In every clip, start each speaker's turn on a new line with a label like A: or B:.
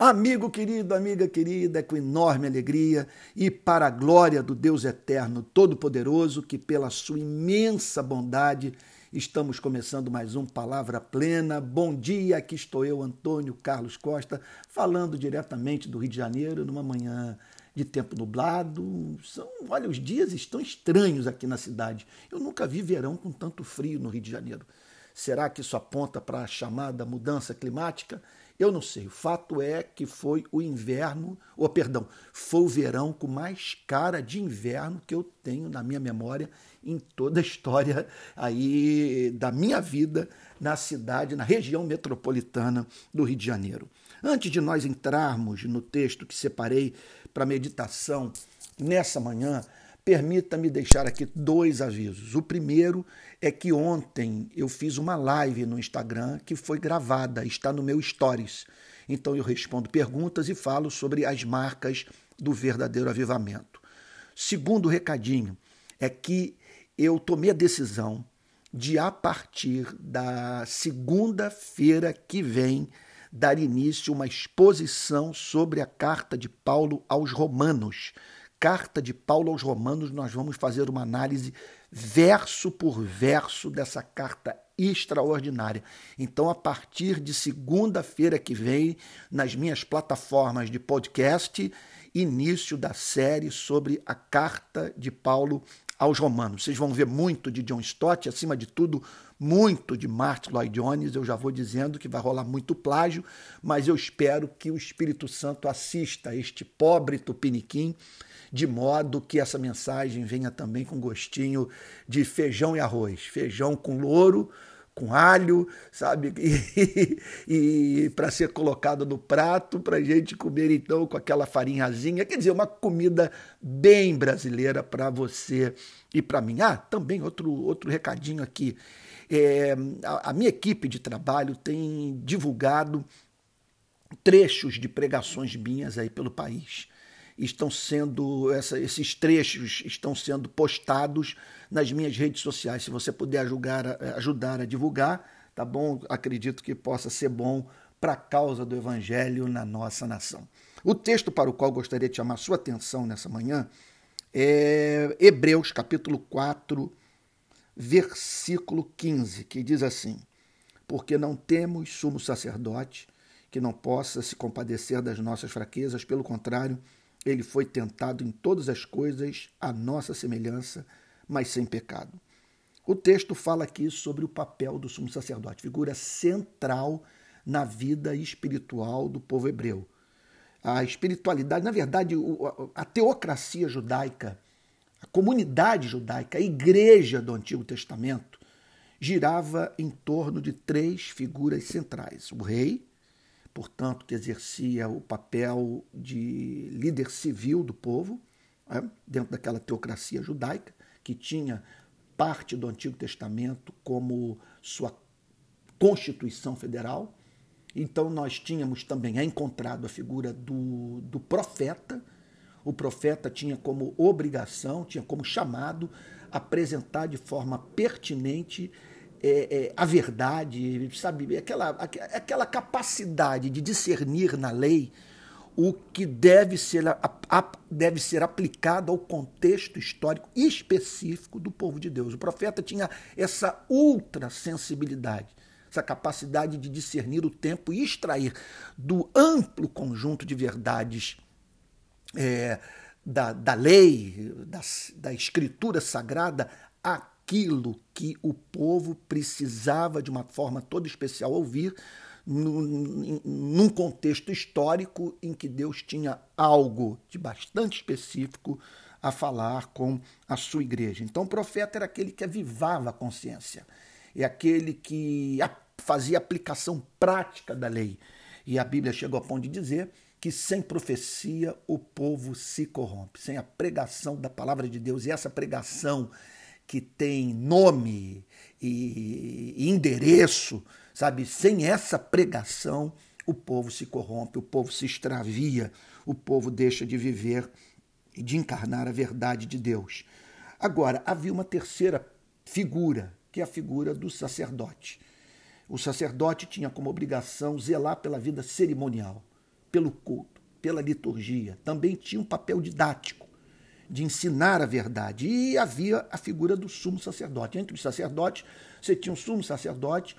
A: Amigo querido, amiga querida, é com enorme alegria e para a glória do Deus Eterno Todo-Poderoso, que pela sua imensa bondade estamos começando mais um Palavra Plena. Bom dia, aqui estou eu, Antônio Carlos Costa, falando diretamente do Rio de Janeiro, numa manhã de tempo nublado. São, olha, os dias estão estranhos aqui na cidade. Eu nunca vi verão com tanto frio no Rio de Janeiro. Será que isso aponta para a chamada mudança climática? Eu não sei. O fato é que foi o inverno, ou perdão, foi o verão com mais cara de inverno que eu tenho na minha memória em toda a história aí da minha vida na cidade, na região metropolitana do Rio de Janeiro. Antes de nós entrarmos no texto que separei para meditação nessa manhã, permita-me deixar aqui dois avisos. O primeiro é que ontem eu fiz uma live no Instagram que foi gravada, está no meu Stories. Então eu respondo perguntas e falo sobre as marcas do verdadeiro avivamento. Segundo recadinho é que eu tomei a decisão de, a partir da segunda-feira que vem, dar início a uma exposição sobre a carta de Paulo aos Romanos. Carta de Paulo aos Romanos, nós vamos fazer uma análise verso por verso dessa carta extraordinária. Então, a partir de segunda-feira que vem, nas minhas plataformas de podcast, início da série sobre a carta de Paulo aos Romanos. Vocês vão ver muito de John Stott, acima de tudo, muito de Martin Lloyd Jones. Eu já vou dizendo que vai rolar muito plágio, mas eu espero que o Espírito Santo assista este pobre tupiniquim de modo que essa mensagem venha também com gostinho de feijão e arroz, feijão com louro, com alho, sabe? E, e para ser colocado no prato, para a gente comer então com aquela farinhazinha, quer dizer, uma comida bem brasileira para você e para mim. Ah, também outro, outro recadinho aqui. É, a, a minha equipe de trabalho tem divulgado trechos de pregações minhas aí pelo país estão sendo, essa, esses trechos estão sendo postados nas minhas redes sociais. Se você puder ajudar, ajudar a divulgar, tá bom? Acredito que possa ser bom para a causa do Evangelho na nossa nação. O texto para o qual gostaria de chamar sua atenção nessa manhã é Hebreus capítulo 4, versículo 15, que diz assim: Porque não temos sumo sacerdote que não possa se compadecer das nossas fraquezas, pelo contrário, ele foi tentado em todas as coisas à nossa semelhança, mas sem pecado. O texto fala aqui sobre o papel do sumo sacerdote, figura central na vida espiritual do povo hebreu. A espiritualidade, na verdade, a teocracia judaica, a comunidade judaica, a igreja do Antigo Testamento, girava em torno de três figuras centrais: o rei, portanto, que exercia o papel de líder civil do povo, né, dentro daquela teocracia judaica, que tinha parte do Antigo Testamento como sua Constituição Federal. Então, nós tínhamos também é encontrado a figura do, do profeta. O profeta tinha como obrigação, tinha como chamado apresentar de forma pertinente é, é, a verdade, sabe? Aquela, aquela capacidade de discernir na lei o que deve ser, a, a, deve ser aplicado ao contexto histórico específico do povo de Deus. O profeta tinha essa ultra sensibilidade, essa capacidade de discernir o tempo e extrair do amplo conjunto de verdades é, da, da lei, da, da escritura sagrada, a aquilo que o povo precisava de uma forma toda especial ouvir num contexto histórico em que Deus tinha algo de bastante específico a falar com a sua igreja. Então, o profeta era aquele que avivava a consciência, é aquele que fazia aplicação prática da lei. E a Bíblia chegou ao ponto de dizer que sem profecia o povo se corrompe, sem a pregação da palavra de Deus. E essa pregação que tem nome e, endereço, sabe? Sem essa pregação, o povo se corrompe, o povo se extravia, o povo deixa de viver e de encarnar a verdade de Deus. Agora, havia uma terceira figura, que é a figura do sacerdote. O sacerdote tinha como obrigação zelar pela vida cerimonial. pelo culto, pela liturgia, também tinha um papel didático de ensinar a verdade. E havia a figura do sumo sacerdote. Entre os sacerdotes, você tinha um sumo sacerdote,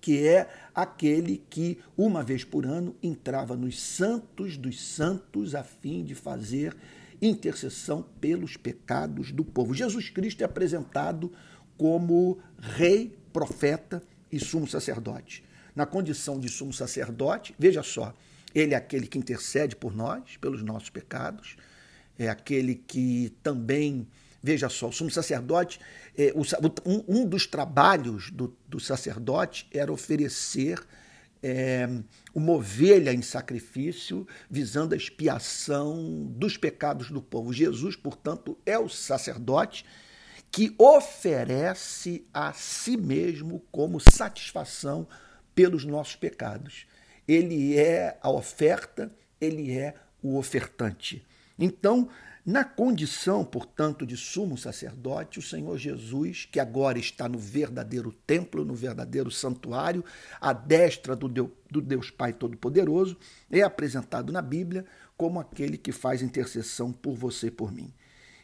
A: que é aquele que, uma vez por ano, entrava nos santos dos santos a fim de fazer intercessão pelos pecados do povo. Jesus Cristo é apresentado como rei, profeta e sumo sacerdote. Na condição de sumo sacerdote, veja só, ele é aquele que intercede por nós, pelos nossos pecados, é aquele que também, veja só, o sumo sacerdote, é, o, um, um, dos trabalhos do, do, sacerdote era oferecer é, uma ovelha em sacrifício, visando a expiação dos pecados do povo. Jesus, portanto, é o sacerdote que oferece a si mesmo como satisfação pelos nossos pecados. Ele é a oferta, ele é o ofertante. Então, na condição, portanto, de sumo sacerdote, o Senhor Jesus, que agora está no verdadeiro templo, no verdadeiro santuário, à destra do Deus, do Deus Pai Todo-Poderoso, é apresentado na Bíblia como aquele que faz intercessão por você e por mim.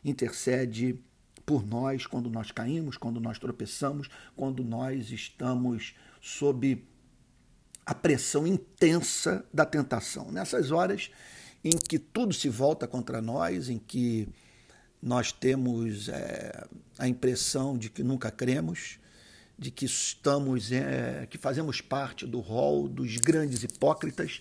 A: Intercede por nós quando nós caímos, quando nós tropeçamos, quando nós estamos sob a pressão intensa da tentação. Nessas horas, em que tudo se volta contra nós, em que nós temos é, a impressão de que nunca cremos, de que estamos, é, que fazemos parte do rol dos grandes hipócritas,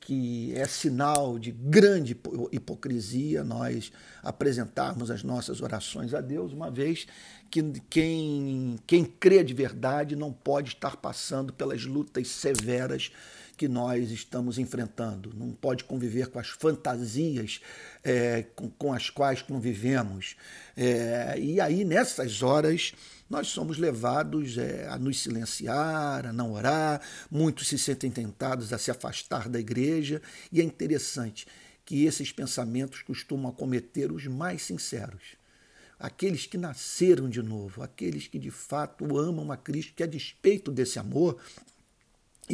A: que é sinal de grande hipocrisia nós apresentarmos as nossas orações a Deus, uma vez que quem, quem crê de verdade não pode estar passando pelas lutas severas que nós estamos enfrentando. Não pode conviver com as fantasias é, com, com, as quais convivemos. É, e aí, nessas horas, nós somos levados é, a nos silenciar, a não orar. Muitos se sentem tentados a se afastar da igreja. E é interessante que esses pensamentos costumam acometer os mais sinceros aqueles que nasceram de novo, aqueles que de fato amam a Cristo, que a despeito desse amor,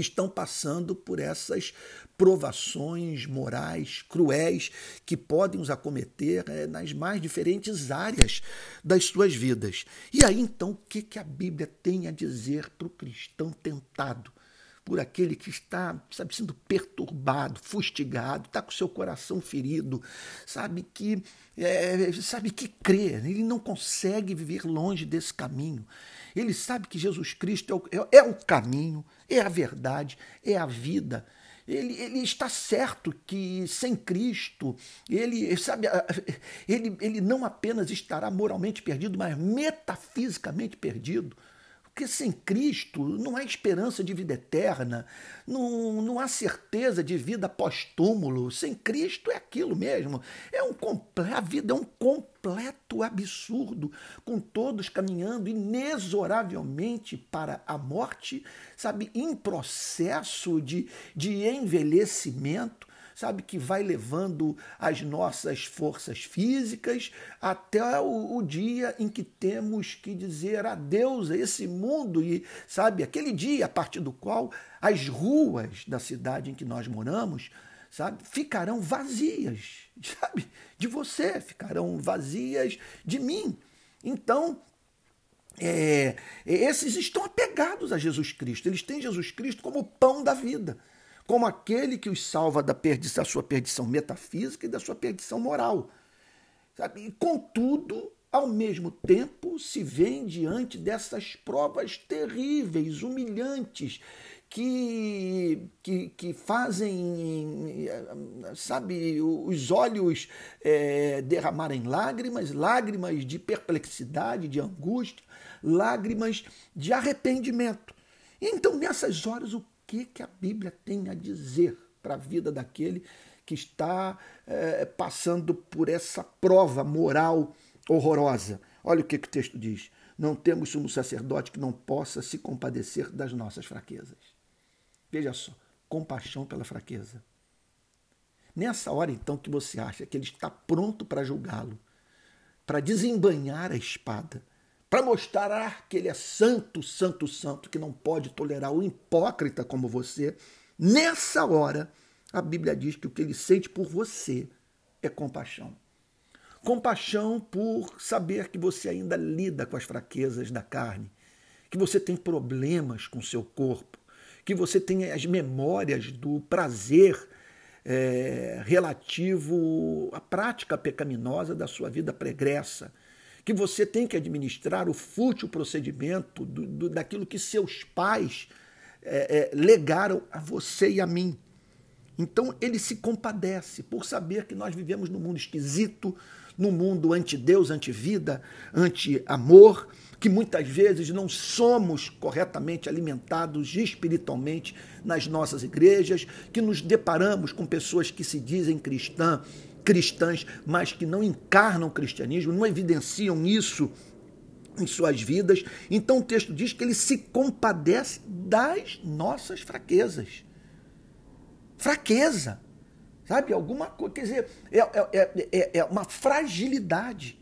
A: estão passando por essas provações morais cruéis que podem os acometer é, nas mais diferentes áreas das suas vidas. E aí então, o que, que a Bíblia tem a dizer para o cristão tentado? Por aquele que está, sabe, sendo perturbado, fustigado, está com seu coração ferido, sabe que, é, sabe que crê, ele não consegue viver longe desse caminho. Ele sabe que Jesus Cristo é o, é, é o caminho, é a verdade, é a vida. Ele, ele, está certo que sem Cristo, ele sabe, ele, ele não apenas estará moralmente perdido, mas metafisicamente perdido. Porque sem Cristo não há esperança de vida eterna, não, não há certeza de vida pós-túmulo. Sem Cristo é aquilo mesmo. É um a vida é um completo absurdo, com todos caminhando inexoravelmente para a morte, sabe, em processo de, de envelhecimento sabe, que vai levando as nossas forças físicas até o, o, dia em que temos que dizer adeus a esse mundo e, sabe, aquele dia a partir do qual as ruas da cidade em que nós moramos, sabe, ficarão vazias, sabe, de você, ficarão vazias de mim. Então, é, esses estão apegados a Jesus Cristo, eles têm Jesus Cristo como pão da vida como aquele que os salva da, perdição, da sua perdição metafísica e da sua perdição moral. Sabe? E, contudo, ao mesmo tempo, se vêem diante dessas provas terríveis, humilhantes, que, que, que fazem, sabe, os olhos é, derramarem lágrimas, lágrimas de perplexidade, de angústia, lágrimas de arrependimento. Então, nessas horas, o que, que a Bíblia tem a dizer para a vida daquele que está é, passando por essa prova moral horrorosa. Olha o que, que o texto diz. Não temos sumo sacerdote que não possa se compadecer das nossas fraquezas. Veja só, compaixão pela fraqueza. Nessa hora, então, que você acha que ele está pronto para julgá-lo, para desembanhar a espada, para mostrar que ele é santo, santo, santo, que não pode tolerar o hipócrita como você, nessa hora A Bíblia diz que o que ele sente por você é compaixão. Compaixão por saber que você ainda lida com as fraquezas da carne, que você tem problemas com seu corpo, que você tem as memórias do prazer é, relativo à prática pecaminosa da sua vida pregressa, que você tem que administrar o fútil procedimento do, do, daquilo que seus pais é, é, legaram a você e a mim. Então ele se compadece por saber que nós vivemos num mundo esquisito, num mundo anti-Deus, anti-vida, anti-amor, que muitas vezes não somos corretamente alimentados espiritualmente nas nossas igrejas, que nos deparamos com pessoas que se dizem cristã, cristãs, mas que não encarnam o cristianismo, não evidenciam isso em suas vidas. Então o texto diz que ele se compadece das nossas fraquezas. Fraqueza. Sabe? Alguma coisa. Quer dizer, é, é, é, é uma fragilidade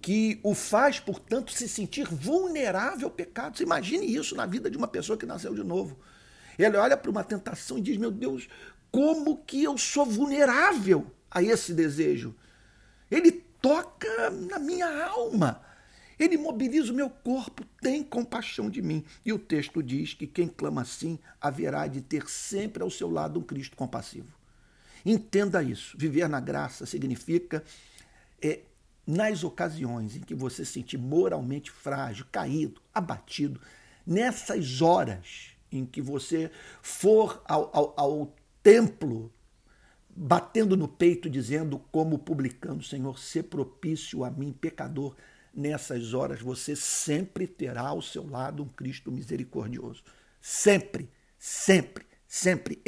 A: que o faz, portanto, se sentir vulnerável ao pecado. Você imagine isso na vida de uma pessoa que nasceu de novo. Ele olha para uma tentação e diz: Meu Deus, como que eu sou vulnerável a esse desejo? Ele toca na minha alma. Ele mobiliza o meu corpo, tem compaixão de mim. E o texto diz que quem clama assim haverá de ter sempre ao seu lado um Cristo compassivo. Entenda isso. Viver na graça significa, é, nas ocasiões em que você se sentir moralmente frágil, caído, abatido, nessas horas em que você for ao, ao, ao templo batendo no peito, dizendo, como publicando, Senhor, ser propício a mim, pecador, nessas horas você sempre terá ao seu lado um Cristo misericordioso. Sempre, sempre, sempre.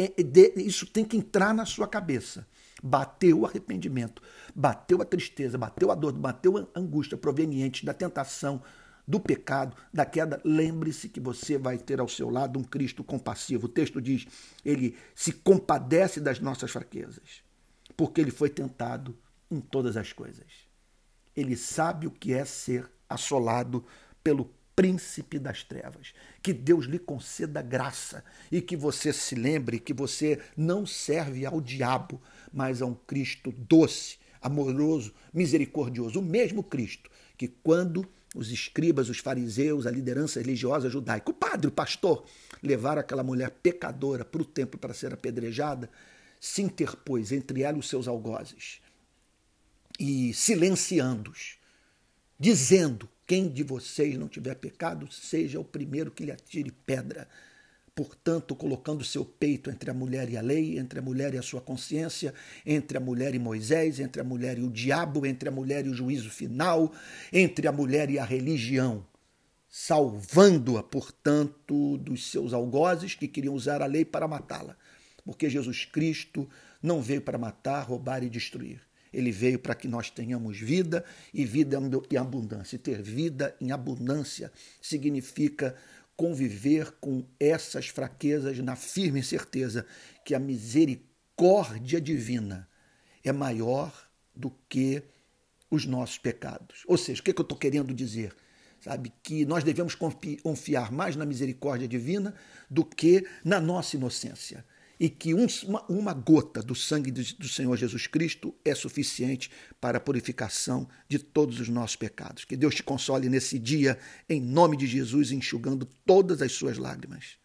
A: Isso tem que entrar na sua cabeça. Bateu o arrependimento, bateu a tristeza, bateu a dor, bateu a angústia proveniente da tentação, do pecado, da queda, lembre-se que você vai ter ao seu lado um Cristo compassivo. O texto diz: ele se compadece das nossas fraquezas, porque ele foi tentado em todas as coisas ele sabe o que é ser assolado pelo príncipe das trevas. Que Deus lhe conceda graça e que você se lembre que você não serve ao diabo, mas a um Cristo doce, amoroso, misericordioso. O mesmo Cristo que, quando os escribas, os fariseus, a liderança religiosa judaica, o padre, o pastor, levaram aquela mulher pecadora para o templo para ser apedrejada, se interpôs entre ela e os seus algozes e silenciando-os, dizendo: quem de vocês não tiver pecado, seja o primeiro que lhe atire pedra. Portanto, colocando seu peito entre a mulher e a lei, entre a mulher e a sua consciência, entre a mulher e Moisés, entre a mulher e o diabo, entre a mulher e o juízo final, entre a mulher e a religião, salvando-a, portanto, dos seus algozes que queriam usar a lei para matá-la. Porque Jesus Cristo não veio para matar, roubar e destruir. Ele veio para que nós tenhamos vida e vida em abundância. E ter vida em abundância significa conviver com essas fraquezas na firme certeza que a misericórdia divina é maior do que os nossos pecados. Ou seja, o que, é que eu estou querendo dizer? Sabe, que nós devemos confiar mais na misericórdia divina do que na nossa inocência e que um, uma, uma, gota do sangue do, do Senhor Jesus Cristo é suficiente para a purificação de todos os nossos pecados. Que Deus te console nesse dia, em nome de Jesus, enxugando todas as suas lágrimas.